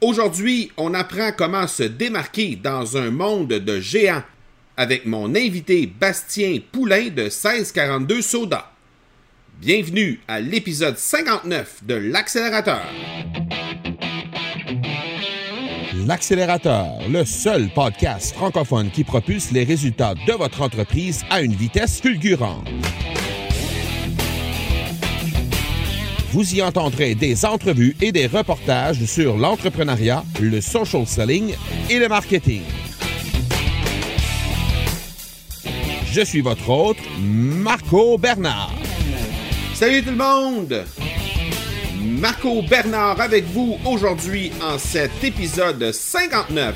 Aujourd'hui, on apprend comment se démarquer dans un monde de géants avec mon invité Bastien Poulain de 1642 Soda. Bienvenue à l'épisode 59 de l'accélérateur. L'accélérateur, le seul podcast francophone qui propulse les résultats de votre entreprise à une vitesse fulgurante. Vous y entendrez des entrevues et des reportages sur l'entrepreneuriat, le social selling et le marketing. Je suis votre hôte, Marco Bernard. Salut tout le monde! Marco Bernard avec vous aujourd'hui en cet épisode 59.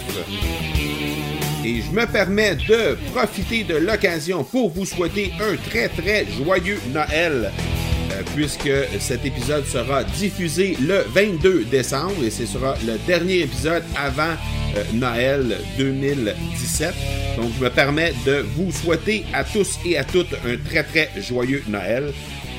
Et je me permets de profiter de l'occasion pour vous souhaiter un très très joyeux Noël puisque cet épisode sera diffusé le 22 décembre et ce sera le dernier épisode avant euh, Noël 2017. Donc, je me permets de vous souhaiter à tous et à toutes un très très joyeux Noël.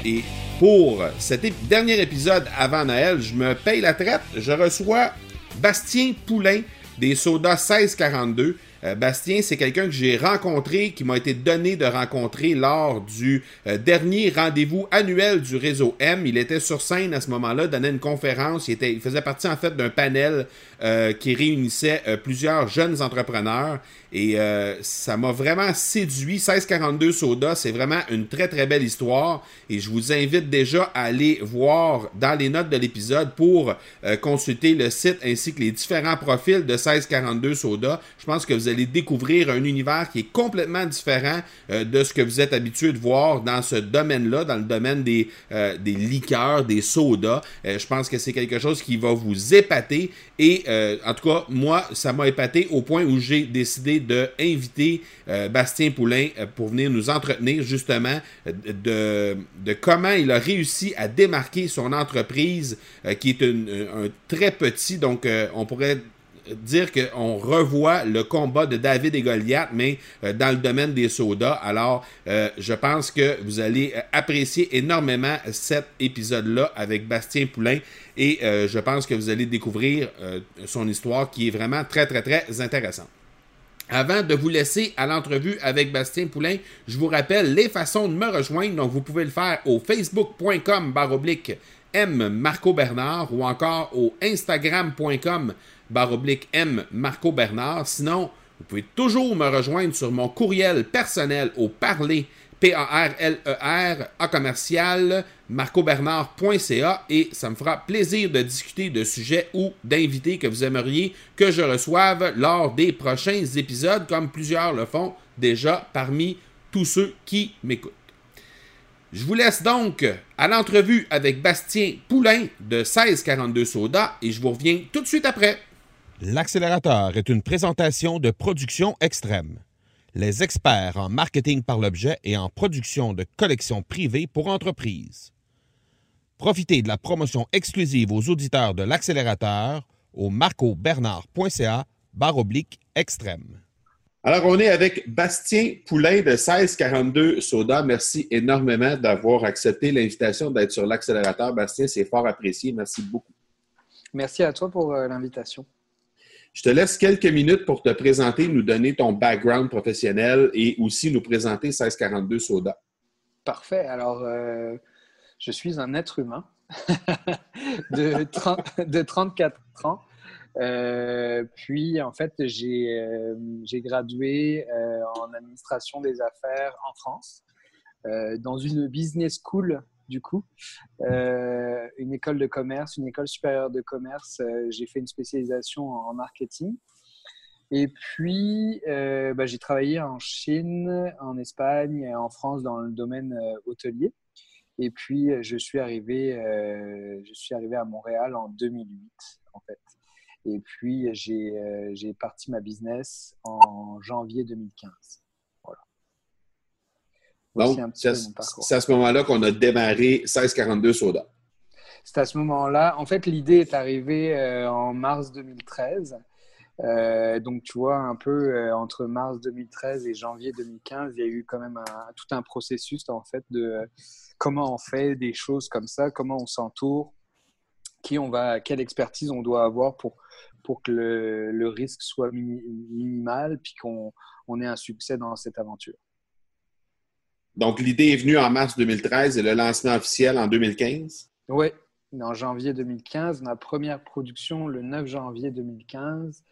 Et pour cet dernier épisode avant Noël, je me paye la traite. Je reçois Bastien Poulain des Soda 1642 euh, Bastien, c'est quelqu'un que j'ai rencontré, qui m'a été donné de rencontrer lors du euh, dernier rendez-vous annuel du réseau M. Il était sur scène à ce moment-là, donnait une conférence. Il, faisait partie en fait d'un panel euh, qui réunissait plusieurs jeunes entrepreneurs. Et ça m'a vraiment séduit. 1642 Soda, c'est vraiment une très très belle histoire. Et je vous invite déjà à aller voir dans les notes de l'épisode pour consulter le site ainsi que les différents profils de 1642 Soda. Je pense que vous allez découvrir un univers qui est complètement différent euh, de ce que vous êtes habitué de voir dans ce domaine-là, dans le domaine des, euh, des liqueurs, des sodas. Euh, je pense que c'est quelque chose qui va vous épater et en tout cas, moi, ça m'a épaté au point où j'ai décidé d'inviter Bastien Poulain pour venir nous entretenir justement de, de comment il a réussi à démarquer son entreprise qui est un très petit, donc on pourrait dire qu'on revoit le combat de David et Goliath, mais euh, dans le domaine des sodas. Alors, euh, je pense que vous allez euh, apprécier énormément cet épisode-là avec Bastien Poulain et je pense que vous allez découvrir son histoire qui est vraiment très, très, très intéressante. Avant de vous laisser à l'entrevue avec Bastien Poulain, je vous rappelle les façons de me rejoindre. Donc, vous pouvez le faire au facebook.com baroblique M Marco Bernard ou encore au instagram.com baroblique M Marco Bernard. Sinon, vous pouvez toujours me rejoindre sur mon courriel personnel au parler P-A-R-L-E-R, A commercial, marcobernard.ca et ça me fera plaisir de discuter de sujets ou d'invités que vous aimeriez que je reçoive lors des prochains épisodes, comme plusieurs le font déjà parmi tous ceux qui m'écoutent. Je vous laisse donc à l'entrevue avec Bastien Poulain de 1642 Soda et je vous reviens tout de suite après. L'accélérateur est une présentation de production extrême. Les experts en marketing par l'objet et en production de collections privées pour entreprises. Profitez de la promotion exclusive aux auditeurs de l'accélérateur au marcobernard.ca barre oblique extrême. Alors, on est avec Bastien Poulain de 1642 Soda. Merci énormément d'avoir accepté l'invitation d'être sur l'accélérateur. Bastien, c'est fort apprécié. Merci beaucoup. Merci à toi pour euh, l'invitation. Je te laisse quelques minutes pour te présenter, nous donner ton background professionnel et aussi nous présenter 1642 Soda. Parfait. Alors, euh, je suis un être humain de, 34 ans. Euh, puis, en fait, j'ai euh, gradué en administration des affaires en France, dans une business school du coup. Euh, une école de commerce, une école supérieure de commerce. Euh, j'ai fait une spécialisation en marketing. Et puis, euh, bah, j'ai travaillé en Chine, en Espagne et en France dans le domaine hôtelier. Et puis, je suis arrivé, je suis arrivé à Montréal en 2008, en fait. Et puis, j'ai parti ma business en janvier 2015. Donc, c'est à ce moment-là qu'on a démarré 1642 Soda. C'est à ce moment-là. En fait, l'idée est arrivée euh, en mars 2013. Euh, donc, tu vois, un peu euh, entre mars 2013 et janvier 2015, il y a eu quand même tout un processus en fait de comment on fait des choses comme ça, comment on s'entoure, qui on va, quelle expertise on doit avoir pour, pour que le, risque soit minimal, puis qu'on on ait un succès dans cette aventure. Donc, l'idée est venue en mars 2013 et le lancement officiel en 2015? Oui, en janvier 2015. Ma première production le 9 janvier 2015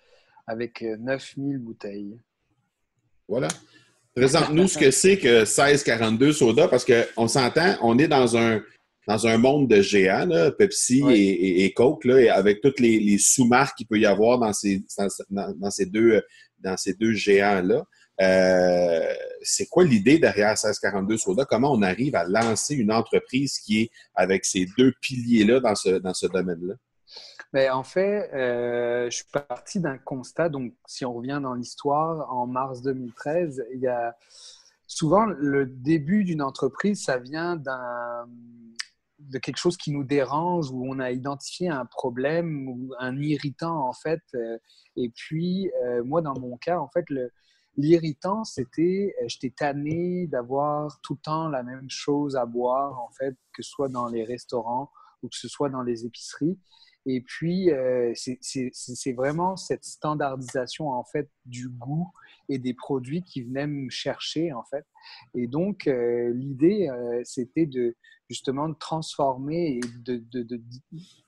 avec 9000 bouteilles. Voilà. Présente-nous ce que c'est que 1642 soda parce qu'on s'entend, on est dans un, dans un monde de géants, Pepsi et, Coke, là, avec toutes les, sous-marques qu'il peut y avoir dans ces, dans, ces, deux, dans ces deux géants-là. Euh, c'est quoi l'idée derrière 1642 Soda? Comment on arrive à lancer une entreprise qui est avec ces deux piliers-là dans ce, dans ce domaine-là? Ben, en fait, euh, je suis parti d'un constat. Donc, si on revient dans l'histoire, en mars 2013, il y a souvent le début d'une entreprise, ça vient d'un de quelque chose qui nous dérange, où on a identifié un problème ou un irritant en fait. Euh, et puis, moi, dans mon cas, en fait, l'irritant, c'était, j'étais tanné d'avoir tout le temps la même chose à boire, en fait, que ce soit dans les restaurants ou que ce soit dans les épiceries. Et puis, euh, c'est vraiment cette standardisation en fait du goût et des produits qui venaient me chercher en fait. Et donc, euh, l'idée, euh, c'était de justement de transformer et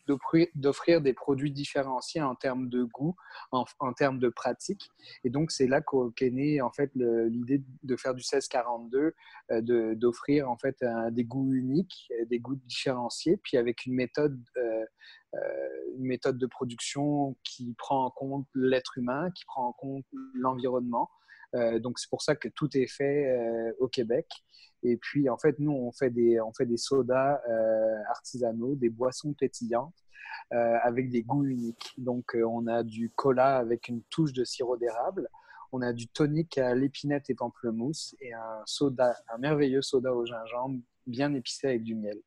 d'offrir de, des produits différenciés en termes de goût, en, termes de pratique. Et donc, c'est là qu'est née en fait l'idée de faire du 1642, d'offrir en fait des goûts uniques, des goûts différenciés, puis avec une méthode une méthode de production qui prend en compte l'être humain, qui prend en compte l'environnement. Euh, donc c'est pour ça que tout est fait euh, au Québec. Et puis en fait, nous, on fait des, on fait des sodas euh, artisanaux, des boissons pétillantes avec des goûts uniques. Donc on a du cola avec une touche de sirop d'érable. On a du tonic à l'épinette et pamplemousse et un soda, un merveilleux soda au gingembre bien épicé avec du miel.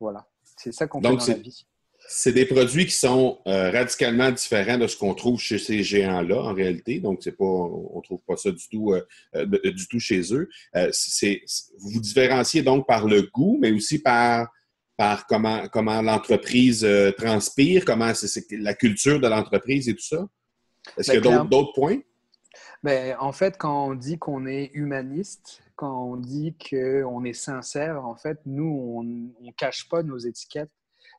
Voilà, c'est ça qu'on fait dans la vie. C'est des produits qui sont euh, radicalement différents de ce qu'on trouve chez ces géants-là, en réalité. Donc, c'est pas, on ne trouve pas ça du tout, euh, euh, du tout chez eux. c'est, vous vous différenciez donc par le goût, mais aussi par, par comment, comment l'entreprise transpire, comment c'est, la culture de l'entreprise et tout ça. Est-ce qu'il y a d'autres, points? Ben, en fait, quand on dit qu'on est humaniste, quand on dit qu'on est sincère, en fait, nous, on ne cache pas nos étiquettes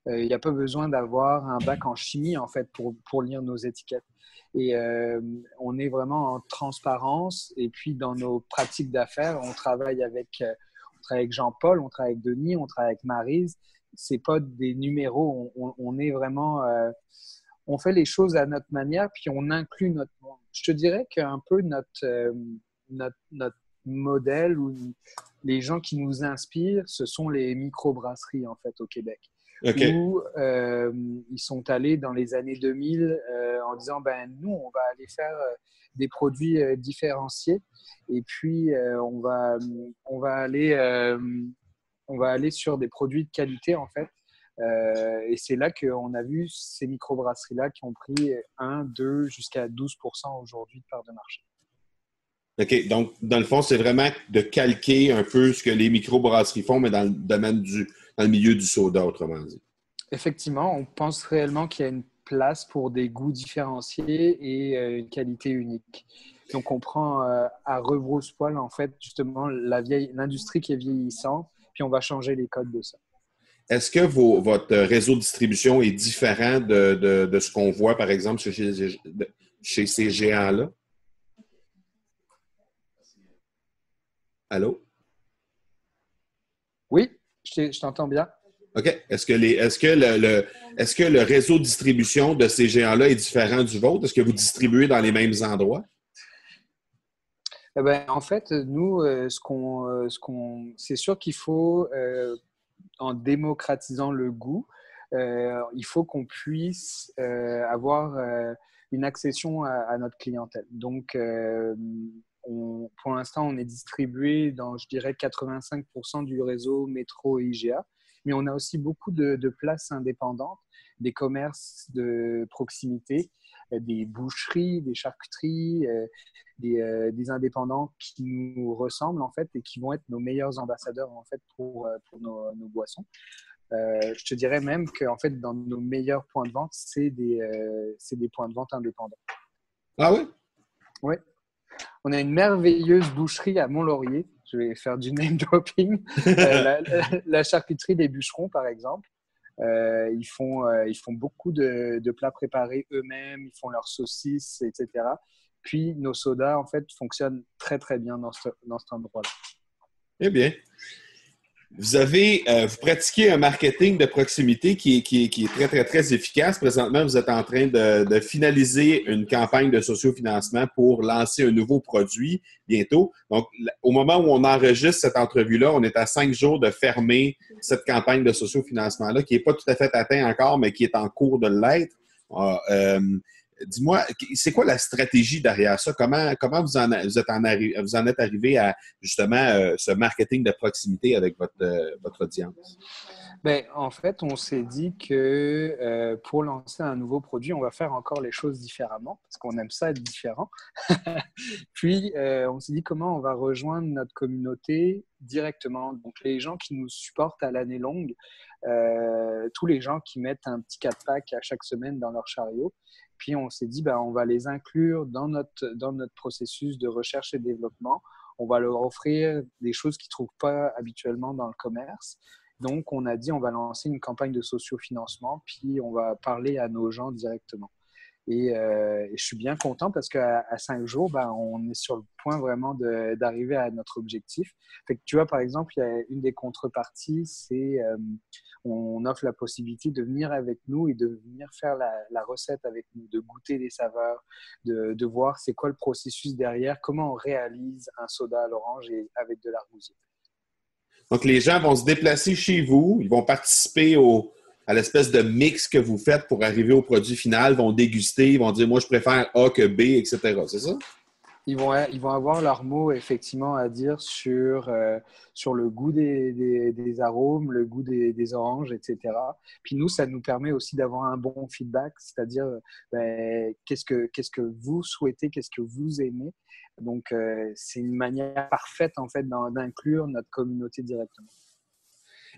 il n'y a pas besoin d'avoir un bac en chimie en fait pour, pour lire nos étiquettes. Et euh, on est vraiment en transparence. Et puis dans nos pratiques d'affaires, on travaille avec, euh, avec Jean-Paul, on travaille avec Denis, on travaille avec Marise. C'est pas des numéros. On, est vraiment, on fait les choses à notre manière, puis on inclut notre. Je te dirais qu'un peu notre, notre, notre modèle ou les gens qui nous inspirent, ce sont les microbrasseries en fait au Québec où euh, ils sont allés dans les années 2000 euh, en disant ben nous on va aller faire euh, des produits différenciés et puis on va on va aller on va aller sur des produits de qualité en fait et c'est là qu'on a vu ces microbrasseries-là qui ont pris 1, 2 jusqu'à 12% aujourd'hui de part de marché. OK. Donc, dans le fond, c'est vraiment de calquer un peu ce que les microbrasseries font, mais dans le domaine du, dans le milieu du soda, autrement dit. Effectivement, on pense réellement qu'il y a une place pour des goûts différenciés et euh, une qualité unique. Donc, on prend euh, à rebrousse-poil, en fait, justement, l'industrie qui est vieillissante, puis on va changer les codes de ça. Est-ce que votre réseau de distribution est différent de, ce qu'on voit, par exemple, chez, chez ces géants-là? Allô? Oui, je t'entends bien. OK. Est-ce que, les, est-ce, que le, est-ce que le réseau de distribution de ces géants-là est différent du vôtre? Est-ce que vous distribuez dans les mêmes endroits? Eh ben, en fait, nous, euh, ce qu'on, euh, ce qu'on, c'est sûr qu'il faut, euh, en démocratisant le goût, il faut qu'on puisse avoir une accession à, à, notre clientèle. Donc, pour l'instant, on est distribué dans, je dirais, 85% du réseau métro et IGA, mais on a aussi beaucoup de, places indépendantes, des commerces de proximité, euh, des boucheries, des charcuteries, euh, euh, des, indépendants qui nous ressemblent en fait et qui vont être nos meilleurs ambassadeurs en fait pour, pour nos, boissons. je te dirais même que en fait, dans nos meilleurs points de vente, c'est des, des points de vente indépendants. Ah oui? Oui. On a une merveilleuse boucherie à Mont-Laurier. Je vais faire du name dropping. la, charcuterie des bûcherons, par exemple. Euh, ils, font, euh, ils font beaucoup de, plats préparés eux-mêmes, ils font leurs saucisses, etc. Puis nos sodas, en fait, fonctionnent très, très bien dans, dans cet endroit-là. Eh bien, vous avez, euh, vous pratiquez un marketing de proximité qui est, qui, est, très, très, très efficace. Présentement, vous êtes en train de, de finaliser une campagne de sociofinancement pour lancer un nouveau produit bientôt. Donc, au moment où on enregistre cette entrevue-là, on est à cinq jours de fermer cette campagne de sociofinancement-là, qui n'est pas tout à fait atteint encore, mais qui est en cours de l'être. Ah, euh, Dis-moi, c'est quoi la stratégie derrière ça? Comment, comment vous, en, vous, êtes vous en êtes arrivé à justement euh, ce marketing de proximité avec votre, euh, votre audience? Bien, en fait, on s'est dit que euh, pour lancer un nouveau produit, on va faire encore les choses différemment parce qu'on aime ça être différent. Puis, on s'est dit comment on va rejoindre notre communauté directement. Donc, les gens qui nous supportent à l'année longue, tous les gens qui mettent un petit 4-pack à chaque semaine dans leur chariot. Puis on s'est dit, ben, on va les inclure dans notre, dans notre processus de recherche et développement. On va leur offrir des choses qu'ils ne trouvent pas habituellement dans le commerce. Donc, on a dit, on va lancer une campagne de sociofinancement, puis on va parler à nos gens directement. Et, euh, je suis bien content parce qu'à cinq jours, ben, on est sur le point vraiment d'arriver à notre objectif. Tu vois, par exemple, il y a une des contreparties, c'est euh, on offre la possibilité de venir avec nous et de venir faire la, recette avec nous, de goûter des saveurs, de, voir c'est quoi le processus derrière, comment on réalise un soda à l'orange et avec de l'argousier. Donc, les gens vont se déplacer chez vous, ils vont participer au, à l'espèce de mix que vous faites pour arriver au produit final, vont déguster, vont dire moi je préfère A que B, etc. C'est ça? Ils vont, avoir leur mot effectivement à dire sur, euh, sur le goût des, arômes, le goût des, oranges, etc. Puis nous, ça nous permet aussi d'avoir un bon feedback, c'est-à-dire ben, qu'est-ce que qu'est-ce que vous souhaitez, qu'est-ce que vous aimez. Donc, euh, c'est une manière parfaite en fait d'inclure notre communauté directement.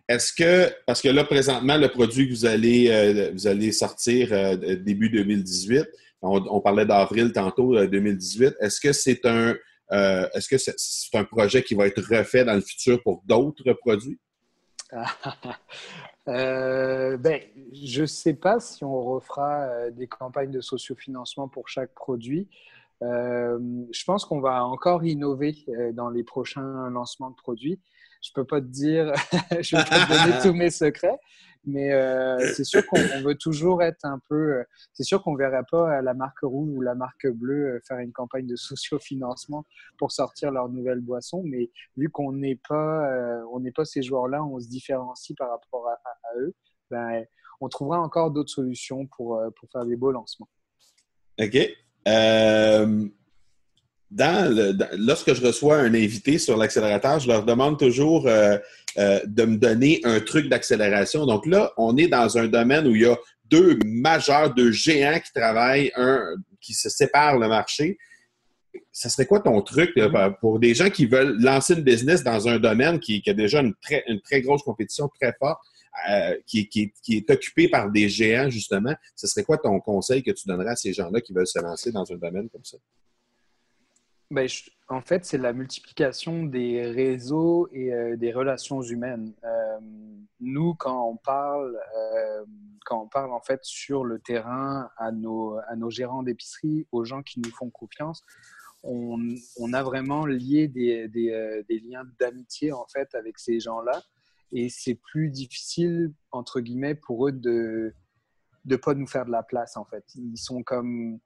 Est-ce que, parce que là, présentement, le produit que vous allez, euh, vous allez sortir début 2018, on, parlait d'avril tantôt, 2018. Euh, est-ce que c'est un, euh, est-ce que c'est, un projet qui va être refait dans le futur pour d'autres produits? euh, ben, je ne sais pas si on refera des campagnes de sociofinancement pour chaque produit. je pense qu'on va encore innover dans les prochains lancements de produits. Je ne peux pas te dire, je ne peux pas te donner tous mes secrets, mais euh, c'est sûr qu'on veut toujours être un peu. Euh, c'est sûr qu'on ne verrait pas la marque rouge ou la marque bleue euh, faire une campagne de sociofinancement pour sortir leur nouvelle boisson. Mais vu qu'on n'est pas, on n'est pas ces joueurs-là, on se différencie par rapport à, eux. Ben, on trouvera encore d'autres solutions pour, pour faire des beaux lancements. OK. Dans lorsque je reçois un invité sur l'accélérateur, je leur demande toujours euh, de me donner un truc d'accélération. Donc là, on est dans un domaine où il y a deux majeurs, deux géants qui travaillent, un qui se séparent le marché. Ça serait quoi ton truc pour des gens qui veulent lancer une business dans un domaine qui, a déjà une très, une très grosse compétition très forte, euh, qui, qui, est occupé par des géants, justement? Ce serait quoi ton conseil que tu donnerais à ces gens-là qui veulent se lancer dans un domaine comme ça? Ben, en fait, c'est la multiplication des réseaux et euh, des relations humaines. Euh, nous, quand on parle, euh, quand on parle en fait sur le terrain à nos, à nos gérants d'épicerie, aux gens qui nous font confiance, on, on a vraiment lié des, des, des liens d'amitié en fait avec ces gens-là, et c'est plus difficile entre guillemets pour eux de de pas nous faire de la place en fait. Ils sont comme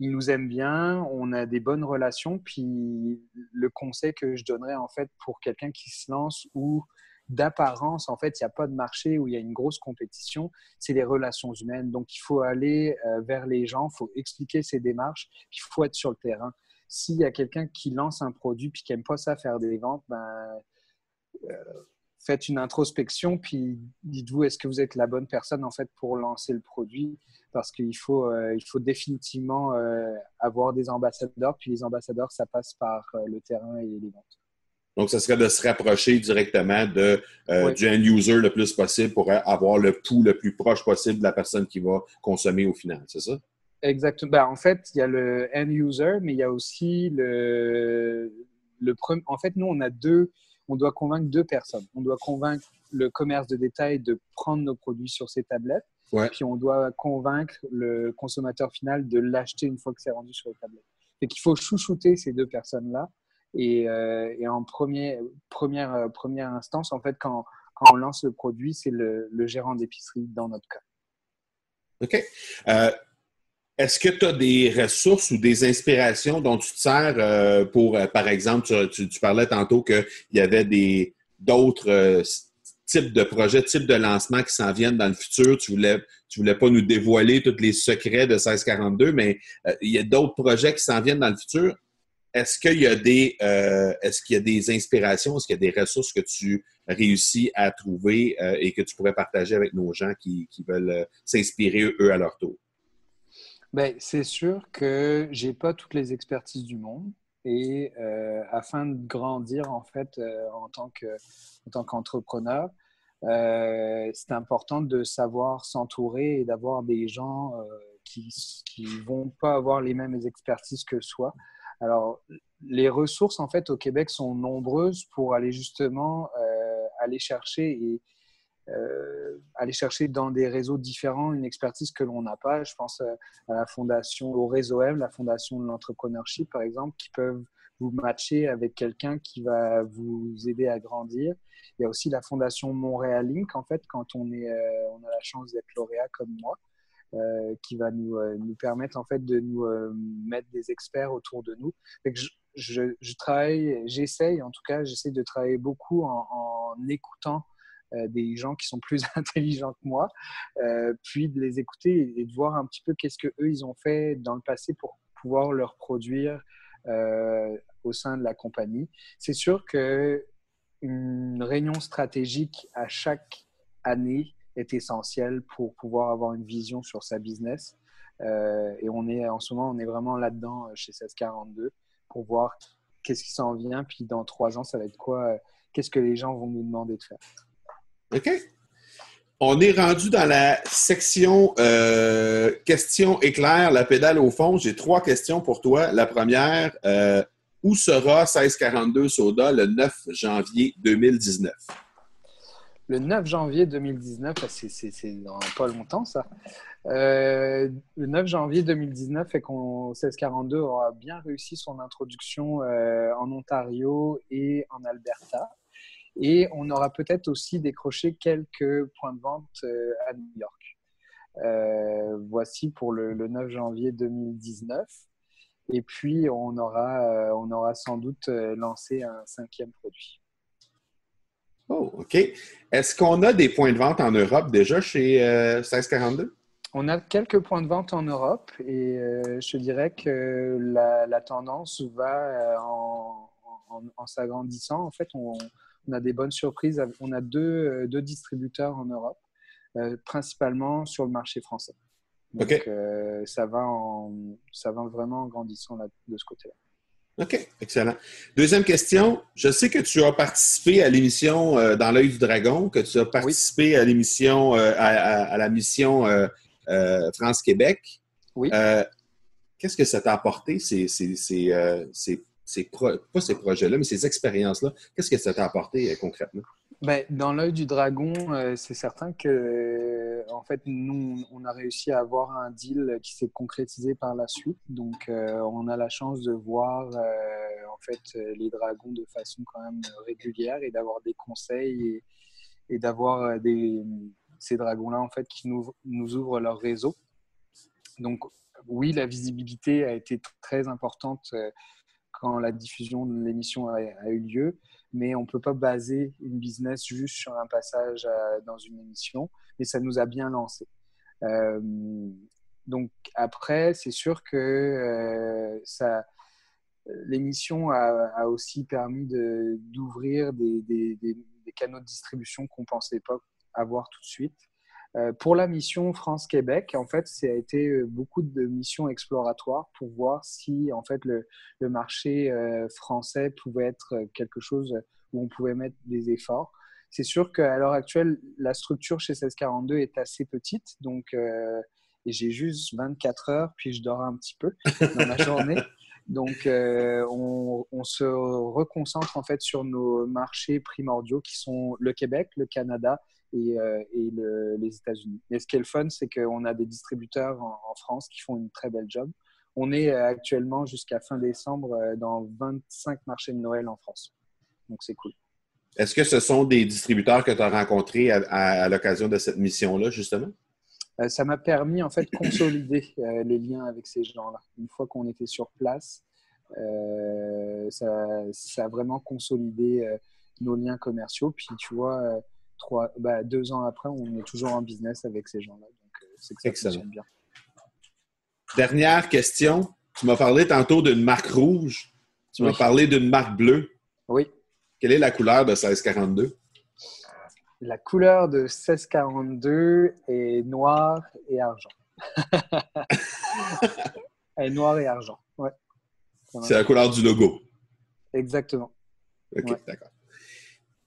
ils nous aiment bien, on a des bonnes relations. Puis le conseil que je donnerais en fait pour quelqu'un qui se lance ou d'apparence, en fait, il n'y a pas de marché où il y a une grosse compétition, c'est les relations humaines. Donc, il faut aller euh, vers les gens, il faut expliquer ses démarches, il faut être sur le terrain. S'il y a quelqu'un qui lance un produit puis qui n'aime pas ça faire des ventes, ben, euh, faites une introspection puis dites-vous est-ce que vous êtes la bonne personne en fait pour lancer le produit? Parce qu'il faut, euh, il faut définitivement euh, avoir des ambassadeurs. Puis les ambassadeurs, ça passe par euh, le terrain et les ventes. Donc, ce serait de se rapprocher directement de, du end-user le plus possible pour avoir le pouls le plus proche possible de la personne qui va consommer au final, c'est ça? Exactement. Ben, en fait, il y a le end-user, mais il y a aussi le, le premier. En fait, nous, on a deux, on doit convaincre deux personnes. On doit convaincre le commerce de détail de prendre nos produits sur ses tablettes. Puis on doit convaincre le consommateur final de l'acheter une fois que c'est rendu sur les tablettes. Et qu'il faut chouchouter ces deux personnes-là. Et, euh, et, en premier, première, euh, première instance, en fait, quand, quand on lance le produit, c'est le, le, gérant d'épicerie dans notre cas. OK. Euh, est-ce que tu as des ressources ou des inspirations dont tu te sers euh, pour, euh, par exemple, tu, parlais tantôt qu'il y avait des d'autres euh, types de projets, types de lancements qui s'en viennent dans le futur? Tu voulais, tu voulais pas nous dévoiler tous les secrets de 1642, mais il y a d'autres projets qui s'en viennent dans le futur. Est-ce qu'il y a des est-ce qu'il y a des inspirations, est-ce qu'il y a des ressources que tu réussis à trouver et que tu pourrais partager avec nos gens qui, qui veulent s'inspirer eux à leur tour? Ben, c'est sûr que j'ai pas toutes les expertises du monde et euh, afin de grandir en fait euh, en tant que en tant qu'entrepreneur, euh, c'est important de savoir s'entourer et d'avoir des gens qui qui vont pas avoir les mêmes expertises que soi. Alors les ressources en fait au Québec sont nombreuses pour aller justement aller chercher et euh, aller chercher dans des réseaux différents une expertise que l'on n'a pas. Je pense euh, à la fondation, au réseau M, la fondation de l'entrepreneurship, par exemple, qui peuvent vous matcher avec quelqu'un qui va vous aider à grandir. Il y a aussi la fondation Montréal Inc. En fait, quand on, est, euh, on a la chance d'être lauréat comme moi, qui va nous, nous permettre en fait de nous mettre des experts autour de nous. je, je, je, travaille, j'essaye en tout cas, j'essaie de travailler beaucoup en, en écoutant euh, des gens qui sont plus intelligents que moi, euh, puis de les écouter et de voir un petit peu qu'est-ce que eux ils ont fait dans le passé pour pouvoir leur produire euh, au sein de la compagnie. C'est sûr que une réunion stratégique à chaque année est essentielle pour pouvoir avoir une vision sur sa business. et on est en ce moment, on est vraiment là-dedans chez 1642 pour voir qu'est-ce qui s'en vient. Puis dans trois ans, ça va être quoi Qu'est-ce que les gens vont nous demander de faire OK? On est rendu dans la section euh, questions éclairs, la pédale au fond. J'ai trois questions pour toi. La première, euh, où sera 1642 Soda le 9 janvier 2019? Le 9 janvier 2019, ah, c'est dans pas longtemps ça. Euh, le 9 janvier 2019 et qu'on 1642 aura bien réussi son introduction en Ontario et en Alberta. Et on aura peut-être aussi décroché quelques points de vente euh, à New York. Euh, voici pour le, 9 janvier 2019. Et puis, on aura, euh, on aura sans doute lancé un cinquième produit. Oh, OK. Est-ce qu'on a des points de vente en Europe déjà chez 1642? On a quelques points de vente en Europe et je dirais que la, tendance va en, en s'agrandissant. En fait, on, on a des bonnes surprises. On a deux, euh, deux distributeurs en Europe, euh, principalement sur le marché français. Donc, euh, ça, va en, ça va vraiment en grandissant de ce côté-là. OK, excellent. Deuxième question. Je sais que tu as participé à l'émission Dans l'œil du dragon, que tu as participé à l'émission, à, la mission France-Québec. Oui. Qu'est-ce que ça t'a apporté, ces, ces, ces pas ces projets-là, mais ces expériences-là, qu'est-ce que ça t'a apporté euh, concrètement? Ben, dans l'œil du dragon, euh, c'est certain que, en fait, nous, on a réussi à avoir un deal qui s'est concrétisé par la suite. Donc, euh, on a la chance de voir, en fait, les dragons de façon quand même régulière et d'avoir des conseils et, d'avoir ces dragons-là, en fait, qui nous ouvrent leur réseau. Donc, oui, la visibilité a été très importante quand la diffusion de l'émission a, eu lieu, mais on ne peut pas baser une business juste sur un passage dans une émission, et ça nous a bien lancé. Euh, donc après, c'est sûr que euh, ça, l'émission a, aussi permis d'ouvrir des, des, des, canaux de distribution qu'on ne pensait pas avoir tout de suite. Euh, pour la mission France-Québec, en fait, ça a été euh, beaucoup de missions exploratoires pour voir si en fait le, le marché euh, français pouvait être quelque chose où on pouvait mettre des efforts. C'est sûr qu'à l'heure actuelle, la structure chez 1642 est assez petite, donc j'ai juste 24 heures, puis je dors un petit peu dans la journée. Donc, on, on, se reconcentre en fait sur nos marchés primordiaux qui sont le Québec, le Canada et, euh, les États-Unis. Et ce qui est le fun, c'est qu'on a des distributeurs en, France qui font une très belle job. On est euh, actuellement jusqu'à fin décembre euh, dans 25 marchés de Noël en France. Donc c'est cool. Est-ce que ce sont des distributeurs que tu as rencontrés à, l'occasion de cette mission-là, justement? ça m'a permis en fait de consolider les liens avec ces gens-là. Une fois qu'on était sur place, ça, ça, a vraiment consolidé nos liens commerciaux. Puis tu vois, bah, deux ans après, on est toujours en business avec ces gens-là. Donc, euh, c'est que ça Excellent. bien. Dernière question. Tu m'as parlé tantôt d'une marque rouge. Tu m'as parlé d'une marque bleue. Oui. Quelle est la couleur de 1642? La couleur de 1642 est noir et argent. Elle est noire et argent, ouais. C'est la couleur du logo. Exactement. OK, d'accord.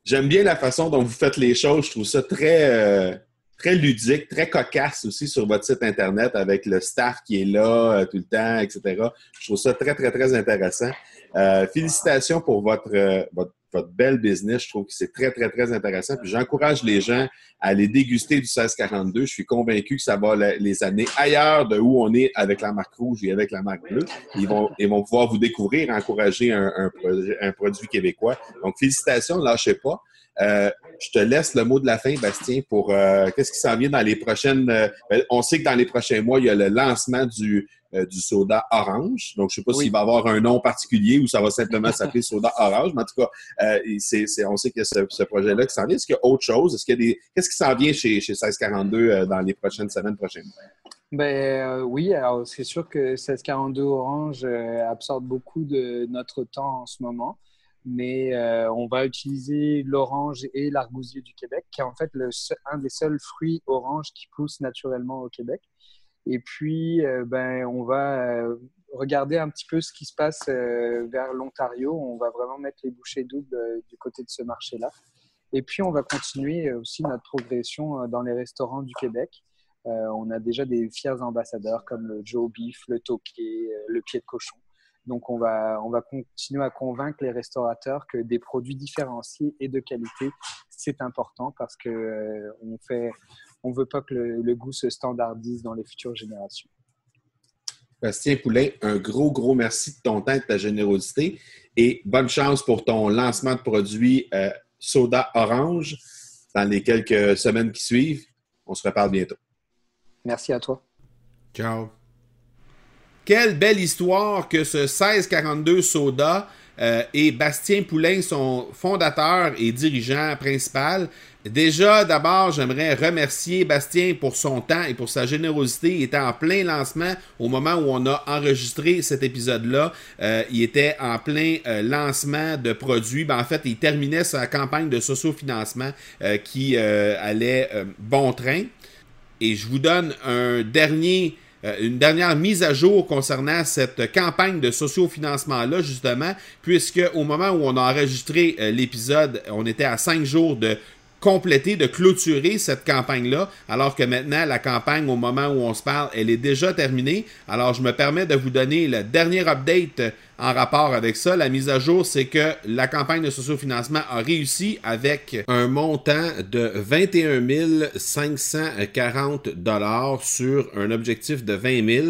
J'aime bien la façon dont vous faites les choses. Je trouve ça très, euh, très ludique, très cocasse aussi sur votre site Internet avec le staff qui est là euh, tout le temps, etc. Je trouve ça très, très, très intéressant. Euh, félicitations pour votre, votre votre belle business. Je trouve que c'est très, très, très intéressant. Puis j'encourage les gens à aller déguster du 1642. Je suis convaincu que ça va les amener ailleurs de où on est avec la marque rouge et avec la marque bleue. Ils vont, ils vont pouvoir vous découvrir, encourager un, un, produit québécois. Donc, félicitations, lâchez pas. Euh, je te laisse le mot de la fin, Bastien, pour euh, qu'est-ce qui s'en vient dans les prochaines. Euh, ben, on sait que dans les prochains mois, il y a le lancement du, du soda orange. Donc, je ne sais pas s'il va avoir un nom particulier ou ça va simplement s'appeler soda orange. Mais en tout cas, on sait y a ce, projet-là qui s'en vient. Est-ce qu'il y a autre chose? Est-ce qu'il y a des, qu'est-ce qui s'en vient chez, chez 1642 euh, dans les prochaines semaines, prochaines? Ben, oui, alors c'est sûr que 1642 Orange absorbe beaucoup de notre temps en ce moment mais on va utiliser l'orange et l'argousier du Québec, qui est en fait un des seuls fruits orange qui poussent naturellement au Québec. Et puis, euh, ben, on va euh, regarder un petit peu ce qui se passe euh, vers l'Ontario. On va vraiment mettre les bouchées doubles du côté de ce marché-là. Et puis, on va continuer aussi notre progression dans les restaurants du Québec. on a déjà des fiers ambassadeurs comme le Joe Beef, le Toqué, le Pied de Cochon. Donc, on va, on va continuer à convaincre les restaurateurs que des produits différenciés et de qualité, c'est important parce que on fait, on veut pas que le, goût se standardise dans les futures générations. Bastien Poulain, un gros, gros merci de ton temps et de ta générosité et bonne chance pour ton lancement de produit euh, Soda Orange dans les quelques semaines qui suivent. On se reparle bientôt. Merci à toi. Ciao. Quelle belle histoire que ce 1642 Soda euh, et Bastien Poulain, son fondateur et dirigeant principal. Déjà, d'abord, j'aimerais remercier Bastien pour son temps et pour sa générosité. Il était en plein lancement au moment où on a enregistré cet épisode-là. Euh, il était en plein euh, lancement de produits. Ben, en fait, il terminait sa campagne de sociofinancement qui allait bon train. Et je vous donne un dernier une dernière mise à jour concernant cette campagne de sociofinancement-là, justement, puisque au moment où on a enregistré euh, l'épisode, on était à cinq jours de compléter, de clôturer cette campagne-là, alors que maintenant, la campagne, au moment où on se parle, elle est déjà terminée. Alors, je me permets de vous donner le dernier update en rapport avec ça. La mise à jour, c'est que la campagne de sociofinancement a réussi avec un montant de 21 540 dollars sur un objectif de 20 000.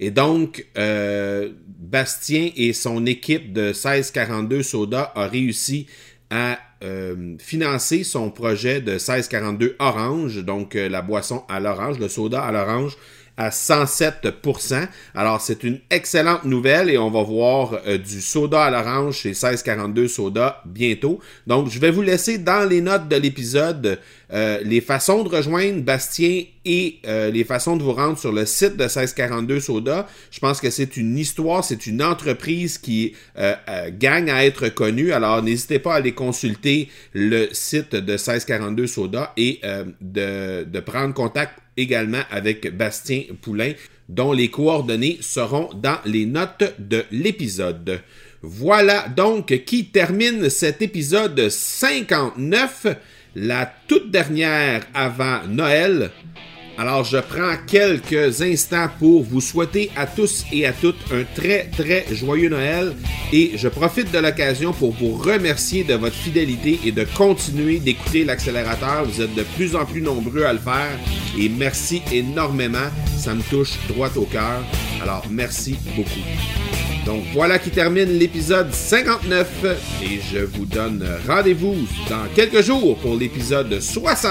Et donc, euh, Bastien et son équipe de 1642 Soda a réussi à euh, financer son projet de 1642 Orange, donc euh, la boisson à l'orange, le soda à l'orange, à 107%. Alors, c'est une excellente nouvelle et on va voir euh, du soda à l'orange chez 1642 Soda bientôt. Donc, je vais vous laisser dans les notes de l'épisode euh, les façons de rejoindre Bastien et euh, les façons de vous rendre sur le site de 1642 Soda. Je pense que c'est une histoire, c'est une entreprise qui euh, gagne à être connue. Alors n'hésitez pas à aller consulter le site de 1642 Soda et de prendre contact également avec Bastien Poulain, dont les coordonnées seront dans les notes de l'épisode. Voilà donc qui termine cet épisode 59, la toute dernière avant Noël. Alors je prends quelques instants pour vous souhaiter à tous et à toutes un très très joyeux Noël et je profite de l'occasion pour vous remercier de votre fidélité et de continuer d'écouter l'accélérateur. Vous êtes de plus en plus nombreux à le faire et merci énormément. Ça me touche droit au cœur. Alors merci beaucoup. Donc voilà qui termine l'épisode 59 et je vous donne rendez-vous dans quelques jours pour l'épisode 60.